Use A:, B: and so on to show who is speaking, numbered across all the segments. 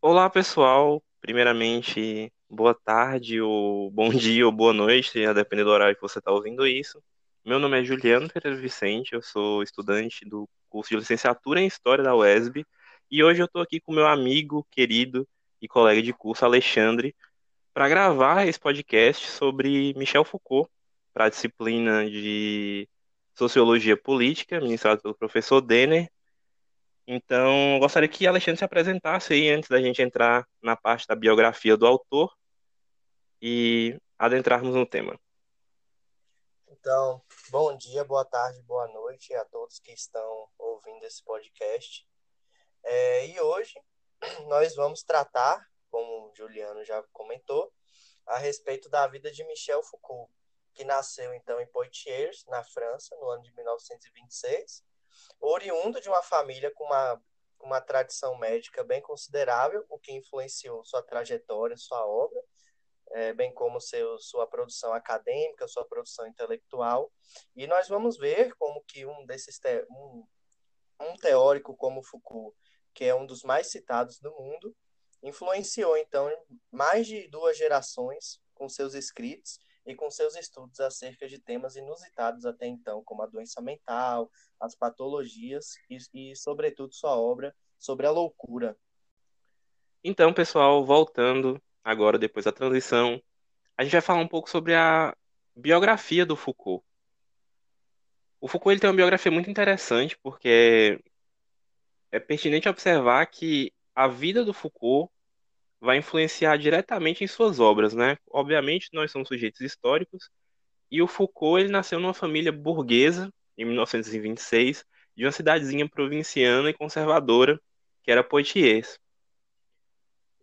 A: Olá, pessoal. Primeiramente, boa tarde, ou bom dia, ou boa noite, a depender do horário que você está ouvindo isso. Meu nome é Juliano Pereira Vicente, eu sou estudante do curso de licenciatura em História da UESB, e hoje eu estou aqui com meu amigo, querido e colega de curso, Alexandre, para gravar esse podcast sobre Michel Foucault, para a disciplina de Sociologia Política, ministrado pelo professor Denner, então, gostaria que Alexandre se apresentasse aí antes da gente entrar na parte da biografia do autor e adentrarmos no tema.
B: Então, bom dia, boa tarde, boa noite a todos que estão ouvindo esse podcast. É, e hoje nós vamos tratar, como o Juliano já comentou, a respeito da vida de Michel Foucault, que nasceu então em Poitiers, na França, no ano de 1926 oriundo de uma família com uma, uma tradição médica bem considerável, o que influenciou sua trajetória, sua obra, é, bem como seu, sua produção acadêmica, sua produção intelectual. E nós vamos ver como que um desses te, um, um teórico como Foucault, que é um dos mais citados do mundo, influenciou então mais de duas gerações com seus escritos e com seus estudos acerca de temas inusitados até então, como a doença mental, as patologias e, e sobretudo, sua obra sobre a loucura.
A: Então, pessoal, voltando agora, depois da transição, a gente vai falar um pouco sobre a biografia do Foucault. O Foucault ele tem uma biografia muito interessante, porque é pertinente observar que a vida do Foucault vai influenciar diretamente em suas obras, né? Obviamente, nós somos sujeitos históricos, e o Foucault ele nasceu numa família burguesa, em 1926, de uma cidadezinha provinciana e conservadora, que era Poitiers.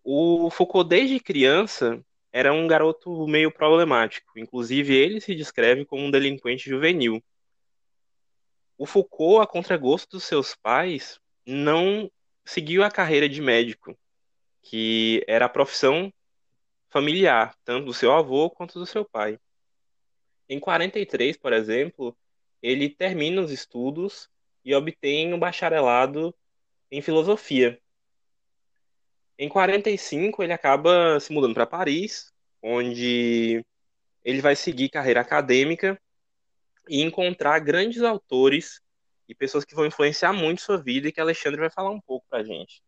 A: O Foucault, desde criança, era um garoto meio problemático, inclusive ele se descreve como um delinquente juvenil. O Foucault, a contragosto dos seus pais, não seguiu a carreira de médico, que era a profissão familiar, tanto do seu avô quanto do seu pai. Em 43, por exemplo, ele termina os estudos e obtém um bacharelado em filosofia. Em 45, ele acaba se mudando para Paris, onde ele vai seguir carreira acadêmica e encontrar grandes autores e pessoas que vão influenciar muito sua vida e que Alexandre vai falar um pouco para a gente.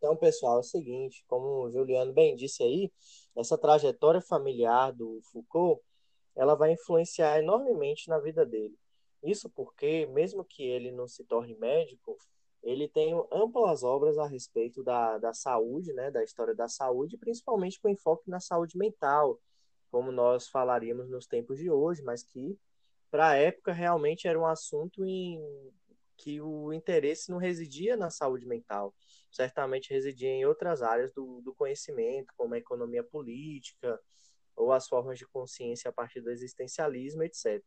B: Então, pessoal, é o seguinte, como o Juliano bem disse aí, essa trajetória familiar do Foucault, ela vai influenciar enormemente na vida dele. Isso porque, mesmo que ele não se torne médico, ele tem amplas obras a respeito da, da saúde, né, da história da saúde, principalmente com enfoque na saúde mental, como nós falaríamos nos tempos de hoje, mas que para a época realmente era um assunto em que o interesse não residia na saúde mental, certamente residia em outras áreas do, do conhecimento, como a economia política ou as formas de consciência a partir do existencialismo, etc.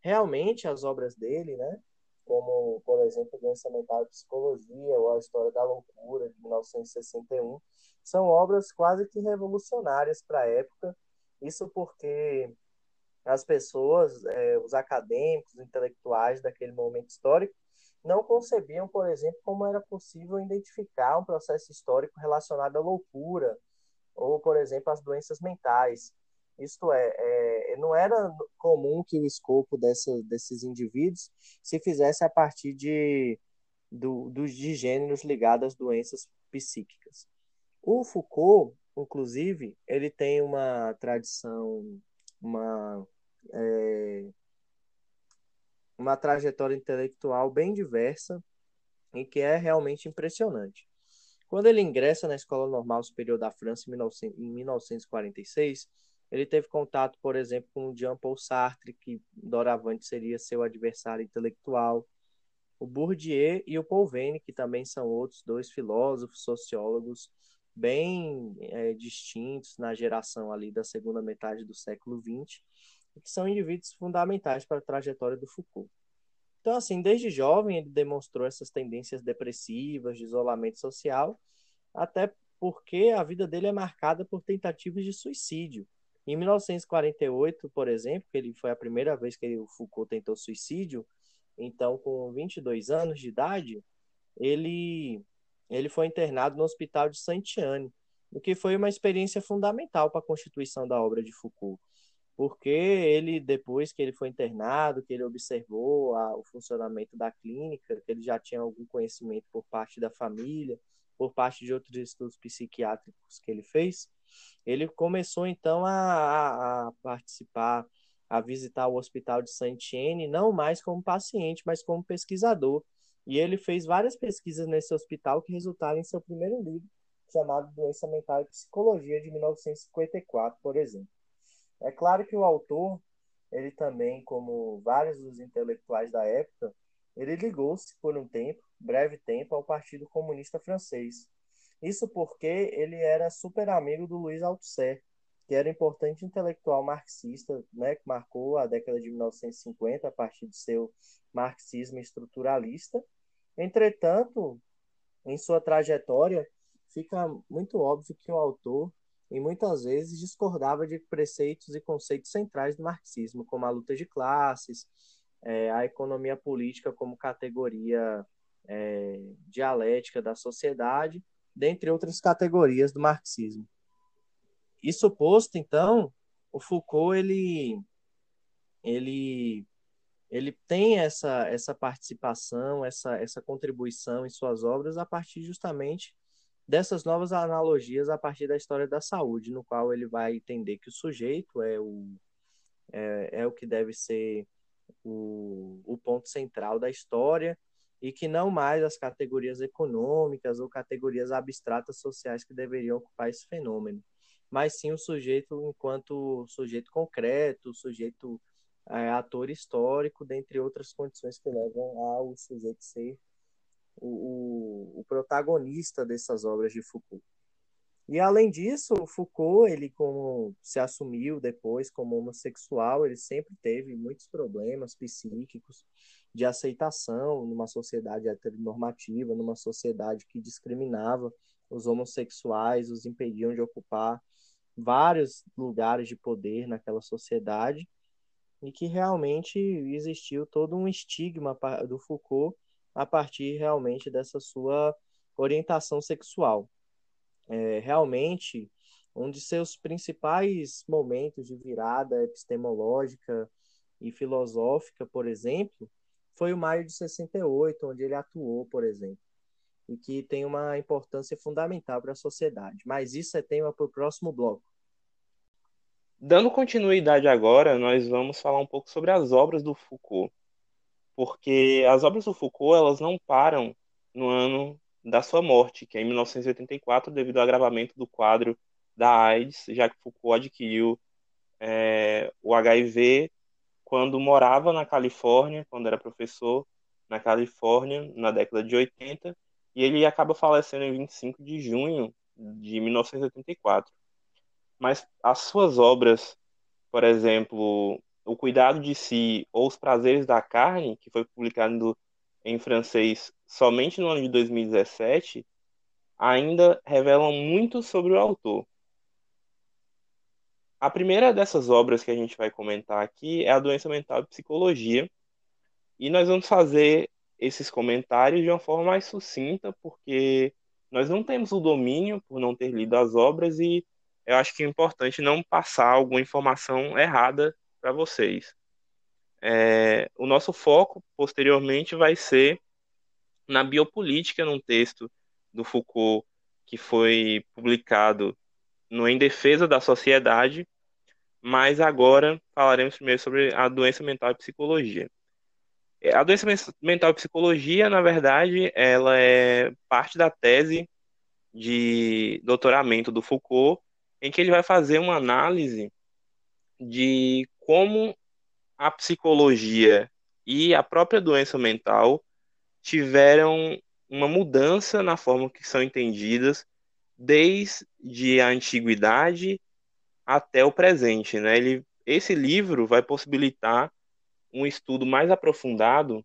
B: Realmente, as obras dele, né, como, por exemplo, Doença Mental e Psicologia ou A História da Loucura, de 1961, são obras quase que revolucionárias para a época, isso porque as pessoas, é, os acadêmicos, os intelectuais daquele momento histórico, não concebiam, por exemplo, como era possível identificar um processo histórico relacionado à loucura ou, por exemplo, às doenças mentais. Isto é, é não era comum que o escopo dessa, desses indivíduos se fizesse a partir de, do, do, de gêneros ligados às doenças psíquicas. O Foucault, inclusive, ele tem uma tradição, uma é, uma trajetória intelectual bem diversa e que é realmente impressionante. Quando ele ingressa na Escola Normal Superior da França em 1946, ele teve contato, por exemplo, com Jean-Paul Sartre, que doravante seria seu adversário intelectual, o Bourdieu e o Paul que também são outros dois filósofos, sociólogos bem é, distintos na geração ali da segunda metade do século XX, que são indivíduos fundamentais para a trajetória do Foucault. Então, assim, desde jovem ele demonstrou essas tendências depressivas, de isolamento social, até porque a vida dele é marcada por tentativas de suicídio. Em 1948, por exemplo, que ele foi a primeira vez que o Foucault tentou suicídio, então com 22 anos de idade, ele ele foi internado no Hospital de Saint-Anne, o que foi uma experiência fundamental para a constituição da obra de Foucault porque ele, depois que ele foi internado, que ele observou a, o funcionamento da clínica, que ele já tinha algum conhecimento por parte da família, por parte de outros estudos psiquiátricos que ele fez, ele começou então a, a participar, a visitar o Hospital de Saint-Etienne, não mais como paciente, mas como pesquisador. E ele fez várias pesquisas nesse hospital que resultaram em seu primeiro livro, chamado Doença Mental e Psicologia, de 1954, por exemplo. É claro que o autor, ele também, como vários dos intelectuais da época, ele ligou-se por um tempo, breve tempo, ao Partido Comunista Francês. Isso porque ele era super amigo do Louis Althusser, que era importante intelectual marxista, né, que marcou a década de 1950 a partir de seu marxismo estruturalista. Entretanto, em sua trajetória, fica muito óbvio que o autor e muitas vezes discordava de preceitos e conceitos centrais do marxismo, como a luta de classes, é, a economia política como categoria é, dialética da sociedade, dentre outras categorias do marxismo. Isso posto, então, o Foucault ele ele ele tem essa essa participação, essa essa contribuição em suas obras a partir justamente dessas novas analogias a partir da história da saúde, no qual ele vai entender que o sujeito é o, é, é o que deve ser o, o ponto central da história e que não mais as categorias econômicas ou categorias abstratas sociais que deveriam ocupar esse fenômeno, mas sim o sujeito enquanto sujeito concreto, sujeito é, ator histórico, dentre outras condições que levam ao sujeito ser o, o, protagonista dessas obras de Foucault. E além disso, Foucault, ele como se assumiu depois como homossexual, ele sempre teve muitos problemas psíquicos de aceitação numa sociedade heteronormativa, numa sociedade que discriminava os homossexuais, os impediam de ocupar vários lugares de poder naquela sociedade e que realmente existiu todo um estigma do Foucault a partir realmente dessa sua orientação sexual. É, realmente, um de seus principais momentos de virada epistemológica e filosófica, por exemplo, foi o maio de 68, onde ele atuou, por exemplo, e que tem uma importância fundamental para a sociedade. Mas isso é tema para o próximo bloco.
A: Dando continuidade agora, nós vamos falar um pouco sobre as obras do Foucault porque as obras do Foucault elas não param no ano da sua morte, que é em 1984, devido ao agravamento do quadro da AIDS, já que Foucault adquiriu é, o HIV quando morava na Califórnia, quando era professor na Califórnia, na década de 80, e ele acaba falecendo em 25 de junho de 1984. Mas as suas obras, por exemplo, o Cuidado de Si ou Os Prazeres da Carne, que foi publicado em francês somente no ano de 2017, ainda revelam muito sobre o autor. A primeira dessas obras que a gente vai comentar aqui é A Doença Mental e Psicologia, e nós vamos fazer esses comentários de uma forma mais sucinta, porque nós não temos o domínio por não ter lido as obras e eu acho que é importante não passar alguma informação errada para vocês. É, o nosso foco, posteriormente, vai ser na biopolítica, num texto do Foucault que foi publicado no Em Defesa da Sociedade, mas agora falaremos primeiro sobre a doença mental e psicologia. É, a doença mental e psicologia, na verdade, ela é parte da tese de doutoramento do Foucault, em que ele vai fazer uma análise de como a psicologia e a própria doença mental tiveram uma mudança na forma que são entendidas desde a antiguidade até o presente, né? Ele, esse livro vai possibilitar um estudo mais aprofundado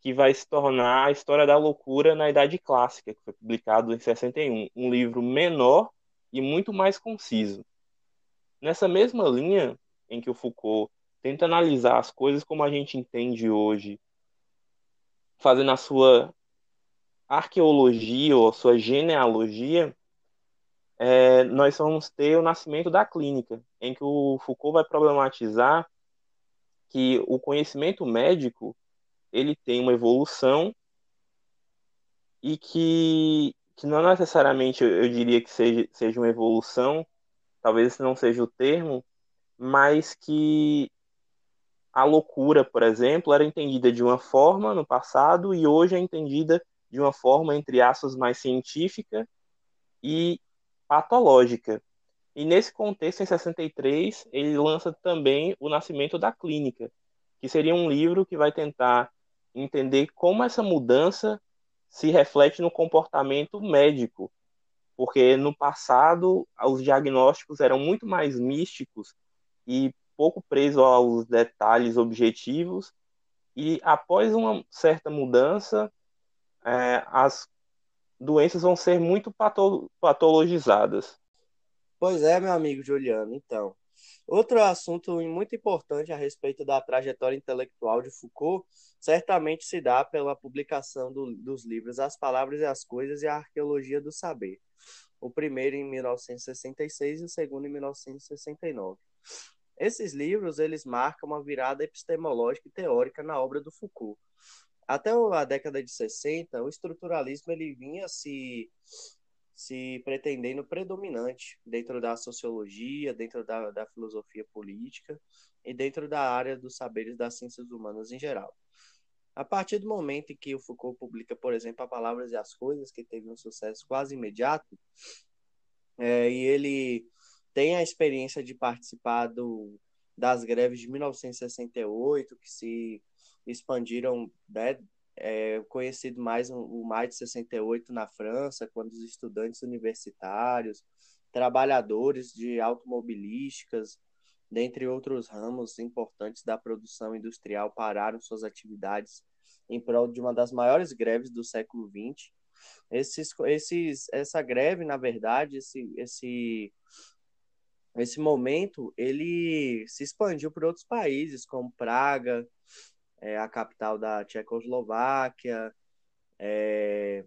A: que vai se tornar a história da loucura na Idade Clássica, que foi publicado em 61, um livro menor e muito mais conciso. Nessa mesma linha, em que o Foucault tenta analisar as coisas como a gente entende hoje, fazendo a sua arqueologia ou sua genealogia, é, nós vamos ter o nascimento da clínica, em que o Foucault vai problematizar que o conhecimento médico ele tem uma evolução e que, que não necessariamente eu diria que seja, seja uma evolução, talvez esse não seja o termo, mas que a loucura, por exemplo, era entendida de uma forma no passado e hoje é entendida de uma forma, entre aspas, mais científica e patológica. E nesse contexto, em 63, ele lança também O Nascimento da Clínica, que seria um livro que vai tentar entender como essa mudança se reflete no comportamento médico, porque no passado os diagnósticos eram muito mais místicos e pouco presos aos detalhes objetivos, e após uma certa mudança, é, as doenças vão ser muito patologizadas.
B: Pois é, meu amigo Juliano. Então, outro assunto muito importante a respeito da trajetória intelectual de Foucault certamente se dá pela publicação do, dos livros As Palavras e as Coisas e a Arqueologia do Saber. O primeiro em 1966 e o segundo em 1969. Esses livros eles marcam uma virada epistemológica e teórica na obra do Foucault. Até a década de 60, o estruturalismo ele vinha se se pretendendo predominante dentro da sociologia, dentro da, da filosofia política e dentro da área dos saberes das ciências humanas em geral. A partir do momento em que o Foucault publica, por exemplo, A Palavras e as Coisas, que teve um sucesso quase imediato, é, e ele tem a experiência de participar do, das greves de 1968, que se expandiram né, é, conhecido mais o Maio de 68 na França, quando os estudantes universitários, trabalhadores de automobilísticas, dentre outros ramos importantes da produção industrial, pararam suas atividades em prol de uma das maiores greves do século XX. Esses, esses, essa greve, na verdade, esse, esse, esse momento, ele se expandiu por outros países, como Praga, é, a capital da Tchecoslováquia, é,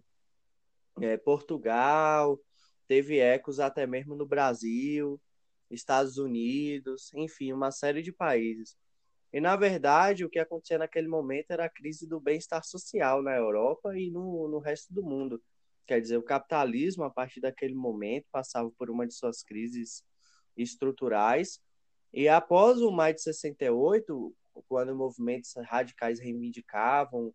B: é, Portugal, teve ecos até mesmo no Brasil, Estados Unidos, enfim, uma série de países. E, na verdade, o que acontecia naquele momento era a crise do bem-estar social na Europa e no, no resto do mundo. Quer dizer, o capitalismo, a partir daquele momento, passava por uma de suas crises estruturais. E após o maio de 68, quando movimentos radicais reivindicavam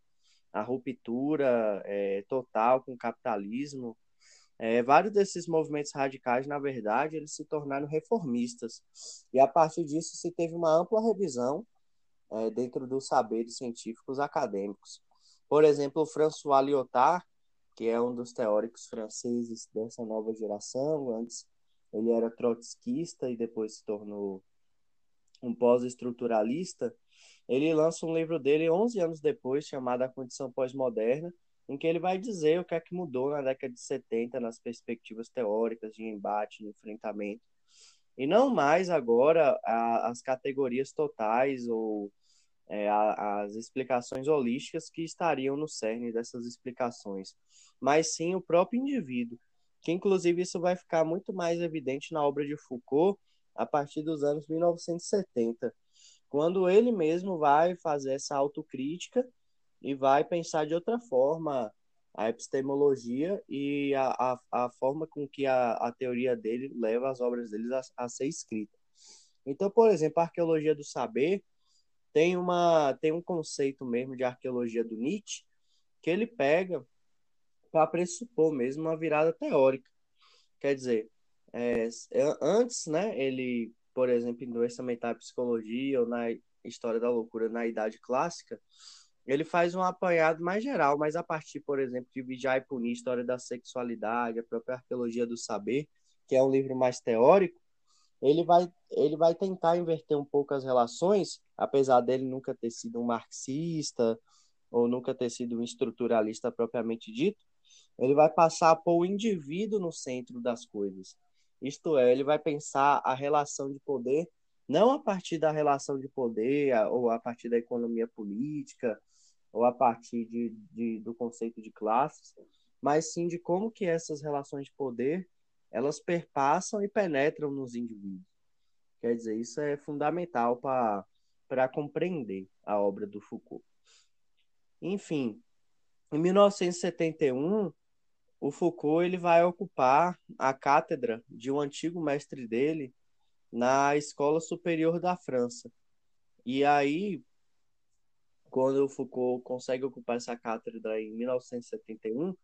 B: a ruptura é, total com o capitalismo. É, vários desses movimentos radicais, na verdade, eles se tornaram reformistas. E a partir disso se teve uma ampla revisão é, dentro dos saberes científicos acadêmicos. Por exemplo, François Lyotard, que é um dos teóricos franceses dessa nova geração, antes ele era trotskista e depois se tornou um pós-estruturalista, ele lança um livro dele 11 anos depois, chamado A Condição Pós-Moderna, em que ele vai dizer o que é que mudou na década de 70 nas perspectivas teóricas de embate, de enfrentamento. E não mais agora a, as categorias totais ou é, a, as explicações holísticas que estariam no cerne dessas explicações, mas sim o próprio indivíduo, que inclusive isso vai ficar muito mais evidente na obra de Foucault a partir dos anos 1970 quando ele mesmo vai fazer essa autocrítica e vai pensar de outra forma a epistemologia e a, a, a forma com que a, a teoria dele leva as obras dele a, a ser escrita. Então, por exemplo, a arqueologia do saber tem, uma, tem um conceito mesmo de arqueologia do Nietzsche que ele pega para pressupor mesmo uma virada teórica. Quer dizer, é, antes, né, ele por exemplo, em doença mental e psicologia ou na história da loucura na idade clássica, ele faz um apanhado mais geral, mas a partir, por exemplo, de Vigiar e Punir, História da Sexualidade, a própria Arqueologia do Saber, que é um livro mais teórico, ele vai, ele vai tentar inverter um pouco as relações, apesar dele nunca ter sido um marxista ou nunca ter sido um estruturalista propriamente dito, ele vai passar a pôr o indivíduo no centro das coisas. Isto é, ele vai pensar a relação de poder não a partir da relação de poder ou a partir da economia política ou a partir de, de, do conceito de classes, mas sim de como que essas relações de poder elas perpassam e penetram nos indivíduos. Quer dizer, isso é fundamental para compreender a obra do Foucault. Enfim, em 1971, o Foucault ele vai ocupar a cátedra de um antigo mestre dele na Escola Superior da França. E aí, quando o Foucault consegue ocupar essa cátedra em 1971,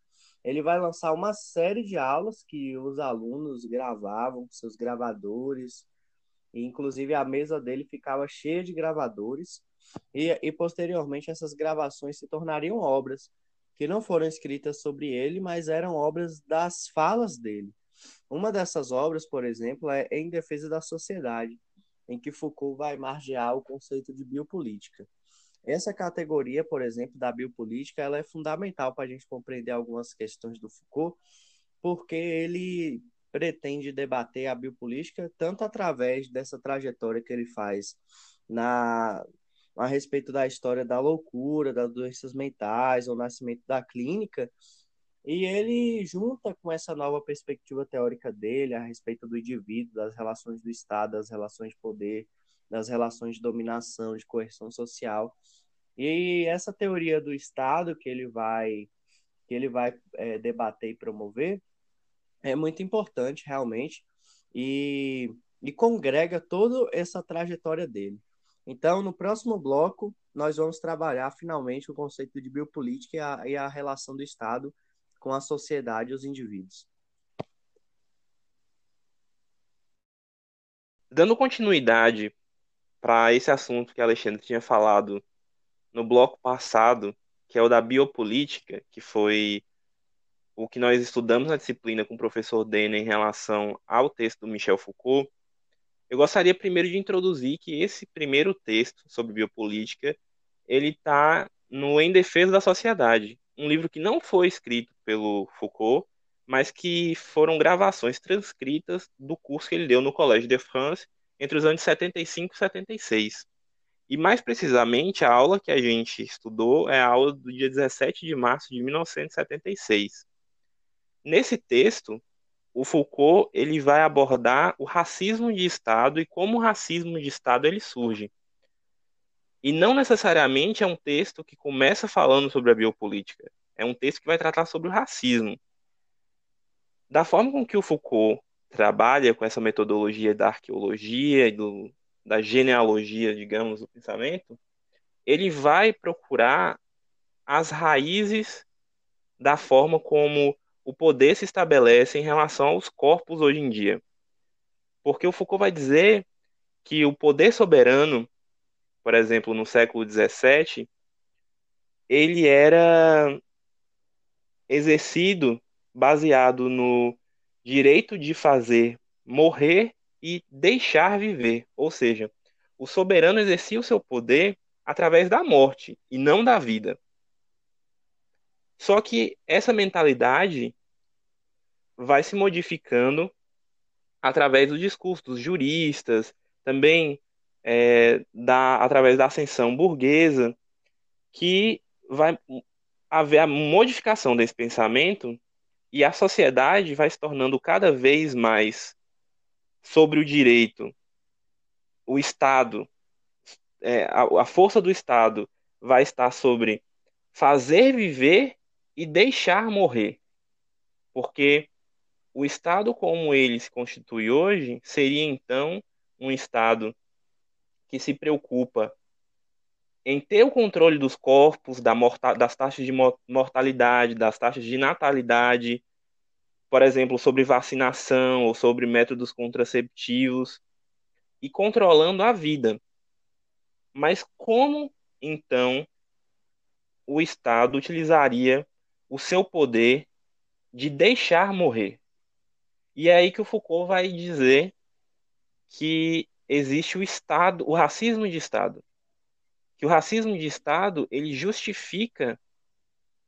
B: ele vai lançar uma série de aulas que os alunos gravavam com seus gravadores, e inclusive a mesa dele ficava cheia de gravadores, e, e posteriormente essas gravações se tornariam obras que não foram escritas sobre ele, mas eram obras das falas dele. Uma dessas obras, por exemplo, é Em Defesa da Sociedade, em que Foucault vai margear o conceito de biopolítica. Essa categoria, por exemplo, da biopolítica, ela é fundamental para a gente compreender algumas questões do Foucault, porque ele pretende debater a biopolítica tanto através dessa trajetória que ele faz na a respeito da história da loucura, das doenças mentais, o nascimento da clínica, e ele junta com essa nova perspectiva teórica dele a respeito do indivíduo, das relações do Estado, das relações de poder, das relações de dominação, de coerção social. E essa teoria do Estado que ele vai que ele vai é, debater e promover é muito importante realmente e, e congrega toda essa trajetória dele. Então, no próximo bloco, nós vamos trabalhar finalmente o conceito de biopolítica e a, e a relação do Estado com a sociedade e os indivíduos.
A: Dando continuidade para esse assunto que Alexandre tinha falado no bloco passado, que é o da biopolítica, que foi o que nós estudamos na disciplina com o professor Denner em relação ao texto do Michel Foucault, eu gostaria primeiro de introduzir que esse primeiro texto sobre biopolítica, ele está no Em Defesa da Sociedade, um livro que não foi escrito pelo Foucault, mas que foram gravações transcritas do curso que ele deu no Collège de France entre os anos 75 e 76. E mais precisamente, a aula que a gente estudou é a aula do dia 17 de março de 1976. Nesse texto, o Foucault ele vai abordar o racismo de Estado e como o racismo de Estado ele surge. E não necessariamente é um texto que começa falando sobre a biopolítica. É um texto que vai tratar sobre o racismo. Da forma com que o Foucault trabalha com essa metodologia da arqueologia e do, da genealogia, digamos, do pensamento, ele vai procurar as raízes da forma como o poder se estabelece em relação aos corpos hoje em dia. Porque o Foucault vai dizer que o poder soberano, por exemplo, no século XVII, ele era exercido baseado no direito de fazer morrer e deixar viver. Ou seja, o soberano exercia o seu poder através da morte e não da vida. Só que essa mentalidade vai se modificando através do discurso dos juristas, também é, da, através da ascensão burguesa, que vai haver a modificação desse pensamento e a sociedade vai se tornando cada vez mais sobre o direito. O Estado, é, a, a força do Estado vai estar sobre fazer viver e deixar morrer. Porque o Estado como ele se constitui hoje seria então um Estado que se preocupa em ter o controle dos corpos, da das taxas de mortalidade, das taxas de natalidade, por exemplo, sobre vacinação ou sobre métodos contraceptivos, e controlando a vida. Mas como então o Estado utilizaria o seu poder de deixar morrer. E é aí que o Foucault vai dizer que existe o Estado, o racismo de Estado. Que o racismo de Estado, ele justifica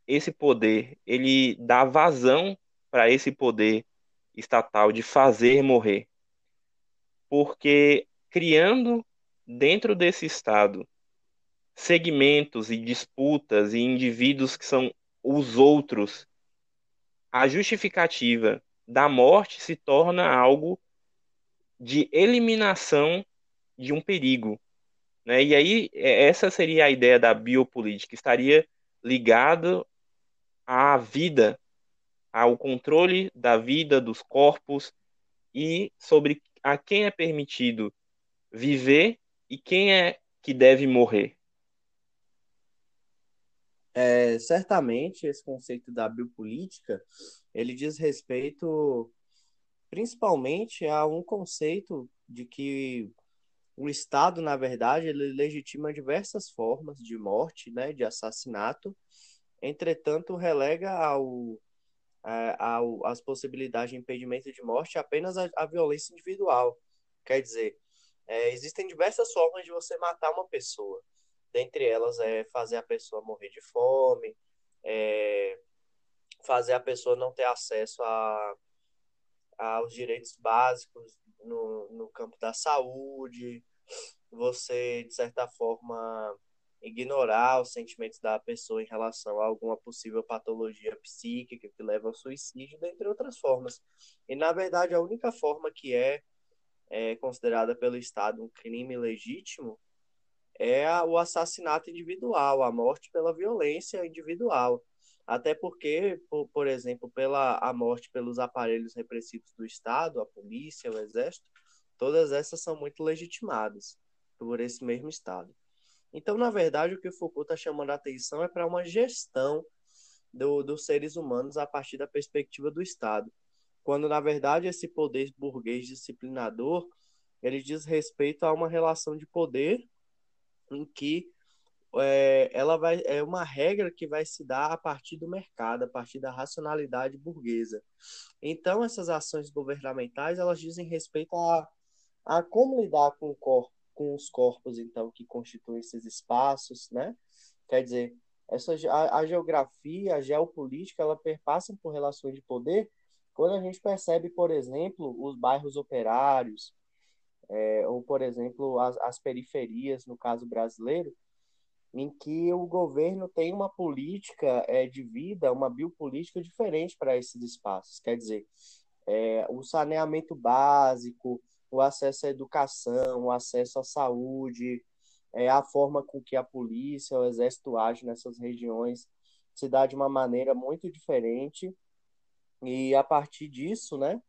A: esse poder, ele dá vazão para esse poder estatal de fazer morrer. Porque criando dentro desse Estado segmentos e disputas e indivíduos que são os outros, a justificativa da morte se torna algo de eliminação de um perigo. Né? E aí, é, essa seria a ideia da biopolítica, estaria ligado à vida, ao controle da vida, dos corpos e sobre a quem é permitido viver e quem é que deve morrer.
B: É, certamente esse conceito da biopolítica ele diz respeito principalmente a um conceito de que o Estado, na verdade, ele legitima diversas formas de morte, né, de assassinato, entretanto, relega ao, é, ao, as possibilidades de impedimento de morte apenas a, a violência individual. Quer dizer, é, existem diversas formas de você matar uma pessoa. Dentre elas é fazer a pessoa morrer de fome, é, fazer a pessoa não ter acesso a, aos direitos básicos no, no campo da saúde, você, de certa forma, ignorar os sentimentos da pessoa em relação a alguma possível patologia psíquica que leva ao suicídio, dentre outras formas. E, na verdade, a única forma que é, é considerada pelo Estado um crime legítimo é o assassinato individual, a morte pela violência individual. Até porque, por, por exemplo, pela a morte pelos aparelhos repressivos do Estado, a polícia, o exército, todas essas são muito legitimadas por esse mesmo Estado. Então, na verdade, o que o Foucault está chamando a atenção é para uma gestão do, dos seres humanos a partir da perspectiva do Estado. Quando, na verdade, esse poder burguês disciplinador ele diz respeito a uma relação de poder em que é, ela vai é uma regra que vai se dar a partir do mercado, a partir da racionalidade burguesa. Então essas ações governamentais elas dizem respeito a, a como lidar com o corpo, com os corpos então que constituem esses espaços, né? Quer dizer, essa a, a geografia, a geopolítica, ela perpassam por relações de poder. Quando a gente percebe, por exemplo, os bairros operários, é, ou, por exemplo, as, as periferias, no caso brasileiro, em que o governo tem uma política é, de vida, uma biopolítica diferente para esses espaços. Quer dizer, é, o saneamento básico, o acesso à educação, o acesso à saúde, é, a forma com que a polícia, o exército age nessas regiões se dá de uma maneira muito diferente. E a partir disso, né,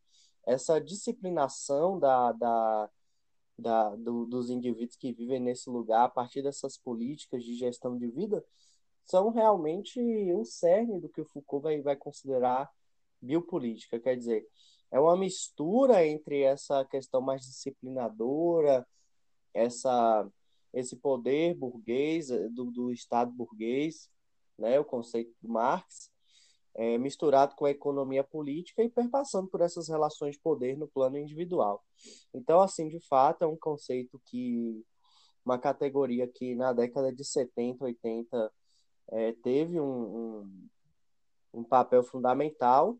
B: essa disciplinação da, da, da, do, dos indivíduos que vivem nesse lugar a partir dessas políticas de gestão de vida são realmente um cerne do que o Foucault vai, vai considerar biopolítica. Quer dizer, é uma mistura entre essa questão mais disciplinadora, essa, esse poder burguês, do, do Estado burguês, né, o conceito do Marx, é, misturado com a economia política e perpassando por essas relações de poder no plano individual. Então, assim, de fato, é um conceito que, uma categoria que na década de 70, 80, é, teve um, um, um papel fundamental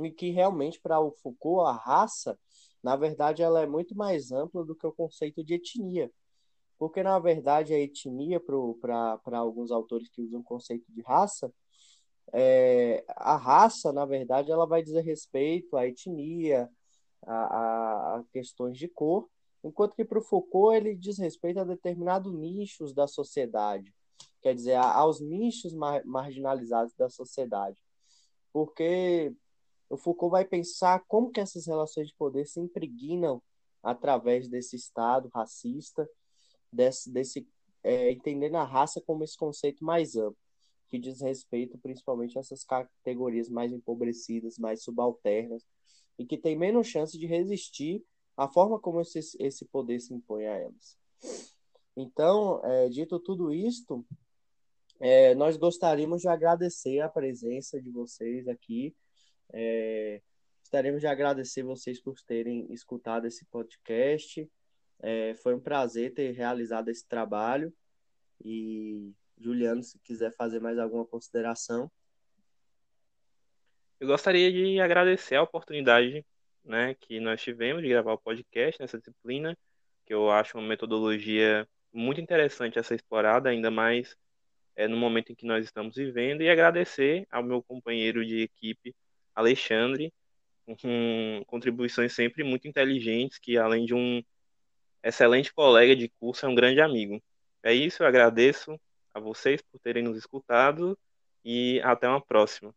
B: e que realmente, para o Foucault, a raça, na verdade, ela é muito mais ampla do que o conceito de etnia. Porque, na verdade, a etnia, para alguns autores que usam o conceito de raça, é, a raça, na verdade, ela vai dizer respeito à etnia, a, a questões de cor, enquanto que para o Foucault ele diz respeito a determinados nichos da sociedade, quer dizer, aos nichos mar, marginalizados da sociedade. Porque o Foucault vai pensar como que essas relações de poder se impregnam através desse Estado racista, desse, desse é, entendendo a raça como esse conceito mais amplo que diz respeito principalmente a essas categorias mais empobrecidas, mais subalternas, e que tem menos chance de resistir à forma como esse, esse poder se impõe a elas. Então, é, dito tudo isto, é, nós gostaríamos de agradecer a presença de vocês aqui. É, gostaríamos de agradecer vocês por terem escutado esse podcast. É, foi um prazer ter realizado esse trabalho e Juliano, se quiser fazer mais alguma consideração.
A: Eu gostaria de agradecer a oportunidade né, que nós tivemos de gravar o podcast nessa disciplina, que eu acho uma metodologia muito interessante essa explorada, ainda mais é, no momento em que nós estamos vivendo, e agradecer ao meu companheiro de equipe, Alexandre, com contribuições sempre muito inteligentes, que além de um excelente colega de curso, é um grande amigo. É isso, eu agradeço vocês por terem nos escutado e até uma próxima.